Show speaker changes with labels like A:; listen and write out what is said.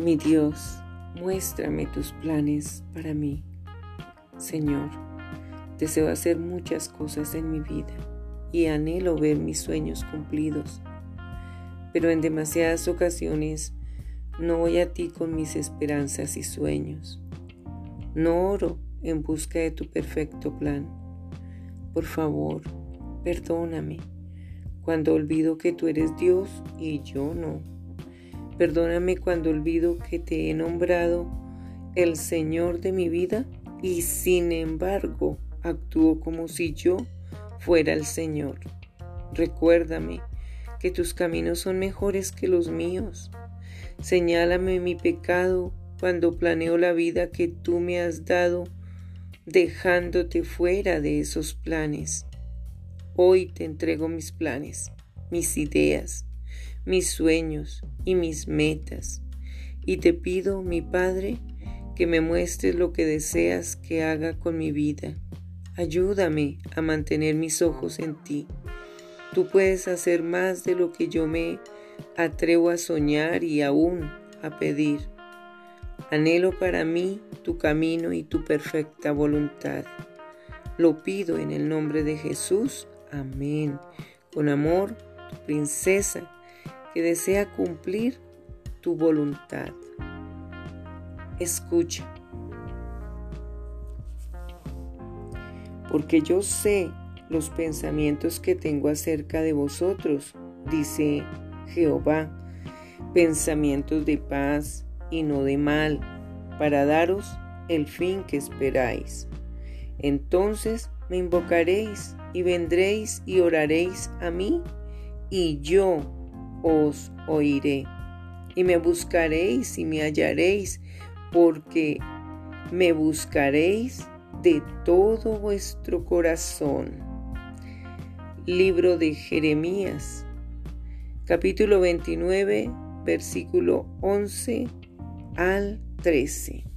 A: Mi Dios, muéstrame tus planes para mí. Señor, deseo hacer muchas cosas en mi vida y anhelo ver mis sueños cumplidos, pero en demasiadas ocasiones no voy a ti con mis esperanzas y sueños. No oro en busca de tu perfecto plan. Por favor, perdóname cuando olvido que tú eres Dios y yo no. Perdóname cuando olvido que te he nombrado el Señor de mi vida y sin embargo actúo como si yo fuera el Señor. Recuérdame que tus caminos son mejores que los míos Señálame mi pecado cuando planeo la vida que tú me has dado, dejándote fuera de esos planes. Hoy te entrego mis planes, mis ideas, mis sueños y mis metas. Y te pido, mi Padre, que me muestres lo que deseas que haga con mi vida. Ayúdame a mantener mis ojos en ti. Tú puedes hacer más de lo que yo me atrevo a soñar y aún a pedir. Anhelo para mí tu camino y tu perfecta voluntad. Lo pido en el nombre de Jesús. Amén. Con amor, tu princesa, que desea cumplir tu voluntad. Escucha. Porque yo sé los pensamientos que tengo acerca de vosotros, dice Jehová, pensamientos de paz y no de mal, para daros el fin que esperáis. Entonces me invocaréis y vendréis y oraréis a mí, y yo os oiré. Y me buscaréis y me hallaréis, porque me buscaréis de todo vuestro corazón. Libro de Jeremías capítulo 29, versículo 11 al 13.